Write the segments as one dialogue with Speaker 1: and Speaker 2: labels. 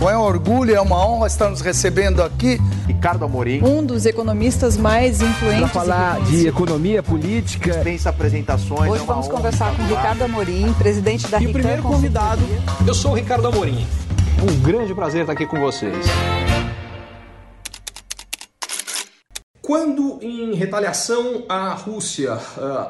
Speaker 1: Bom, é um orgulho, é uma honra estar nos recebendo aqui.
Speaker 2: Ricardo Amorim.
Speaker 3: Um dos economistas mais influentes.
Speaker 4: Para falar de economia política.
Speaker 2: Dispensa apresentações.
Speaker 3: Hoje é vamos conversar com Ricardo Amorim, presidente da
Speaker 5: E o primeiro convidado, eu sou o Ricardo Amorim. Um grande prazer estar aqui com vocês. Quando, em retaliação à Rússia,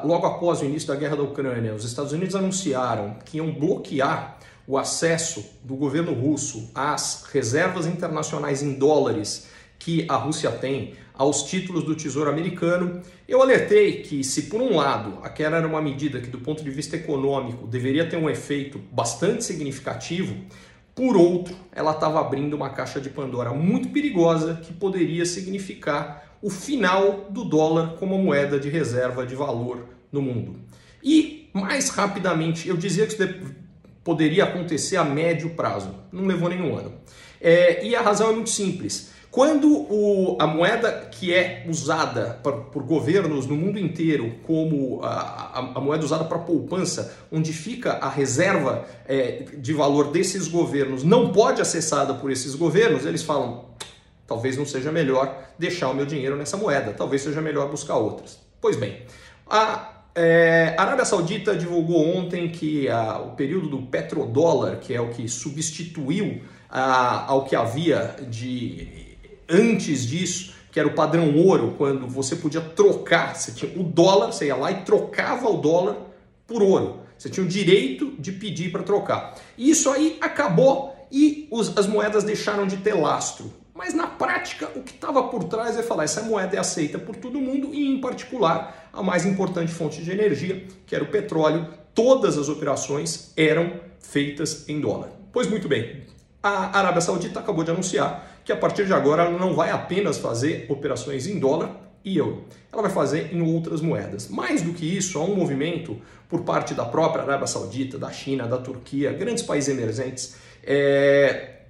Speaker 5: logo após o início da guerra da Ucrânia, os Estados Unidos anunciaram que iam bloquear o acesso do governo russo às reservas internacionais em dólares que a Rússia tem, aos títulos do Tesouro Americano, eu alertei que, se por um lado aquela era uma medida que, do ponto de vista econômico, deveria ter um efeito bastante significativo, por outro, ela estava abrindo uma caixa de Pandora muito perigosa que poderia significar o final do dólar como moeda de reserva de valor no mundo. E mais rapidamente, eu dizia que isso poderia acontecer a médio prazo. Não levou nenhum ano. É, e a razão é muito simples. Quando o, a moeda que é usada por, por, governos no mundo inteiro como a, a, a moeda usada para poupança, onde fica a reserva é, de valor desses governos, não pode acessada por esses governos, eles falam: talvez não seja melhor deixar o meu dinheiro nessa moeda, talvez seja melhor buscar outras. Pois bem, a é, a Arábia Saudita divulgou ontem que a, o período do petrodólar, que é o que substituiu a, ao que havia de antes disso, que era o padrão ouro, quando você podia trocar, você tinha o dólar, você ia lá e trocava o dólar por ouro. Você tinha o direito de pedir para trocar. Isso aí acabou e os, as moedas deixaram de ter lastro. Mas na prática, o que estava por trás é falar: essa moeda é aceita por todo mundo e, em particular, a mais importante fonte de energia, que era o petróleo. Todas as operações eram feitas em dólar. Pois muito bem, a Arábia Saudita acabou de anunciar que a partir de agora ela não vai apenas fazer operações em dólar e euro, ela vai fazer em outras moedas. Mais do que isso, há um movimento por parte da própria Arábia Saudita, da China, da Turquia, grandes países emergentes, é,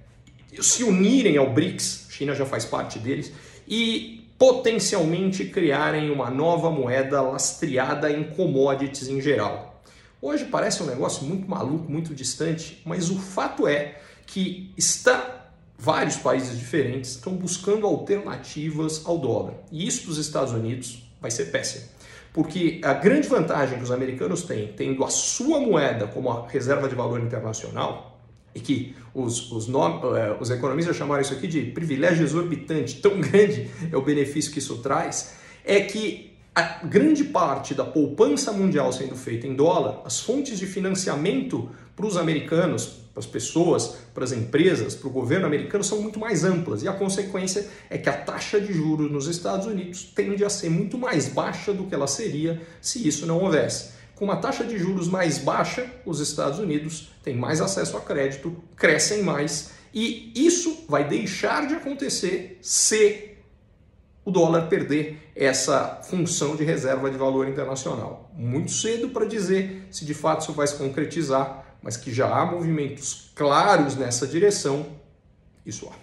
Speaker 5: se unirem ao BRICS, China já faz parte deles, e potencialmente criarem uma nova moeda lastreada em commodities em geral. Hoje parece um negócio muito maluco, muito distante, mas o fato é que está vários países diferentes estão buscando alternativas ao dólar. E isso para os Estados Unidos vai ser péssimo. Porque a grande vantagem que os americanos têm, tendo a sua moeda como a reserva de valor internacional, e que os, os, uh, os economistas chamaram isso aqui de privilégio exorbitante, tão grande é o benefício que isso traz, é que a grande parte da poupança mundial sendo feita em dólar, as fontes de financiamento para os americanos, para as pessoas, para as empresas, para o governo americano são muito mais amplas. E a consequência é que a taxa de juros nos Estados Unidos tende a ser muito mais baixa do que ela seria se isso não houvesse. Com uma taxa de juros mais baixa, os Estados Unidos têm mais acesso a crédito, crescem mais e isso vai deixar de acontecer se o dólar perder essa função de reserva de valor internacional. Muito cedo para dizer se de fato isso vai se concretizar, mas que já há movimentos claros nessa direção, isso há.